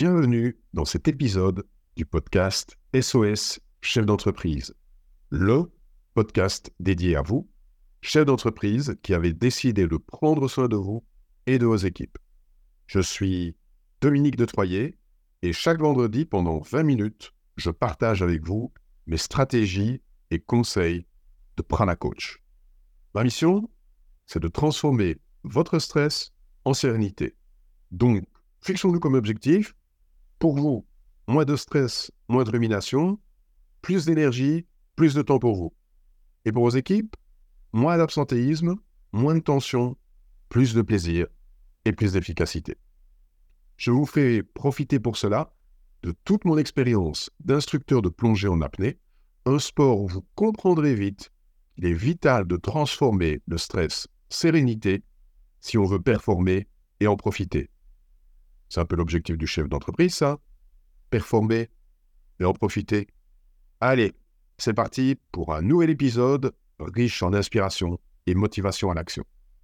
Bienvenue dans cet épisode du podcast SOS Chef d'entreprise, le podcast dédié à vous, chef d'entreprise qui avez décidé de prendre soin de vous et de vos équipes. Je suis Dominique de Troyer et chaque vendredi pendant 20 minutes, je partage avec vous mes stratégies et conseils de Prana Coach. Ma mission, c'est de transformer votre stress en sérénité. Donc, fixons-nous comme objectif pour vous, moins de stress, moins de rumination, plus d'énergie, plus de temps pour vous. Et pour vos équipes, moins d'absentéisme, moins de tension, plus de plaisir et plus d'efficacité. Je vous fais profiter pour cela de toute mon expérience d'instructeur de plongée en apnée, un sport où vous comprendrez vite qu'il est vital de transformer le stress sérénité si on veut performer et en profiter. C'est un peu l'objectif du chef d'entreprise, ça. Performer et en profiter. Allez, c'est parti pour un nouvel épisode riche en inspiration et motivation à l'action.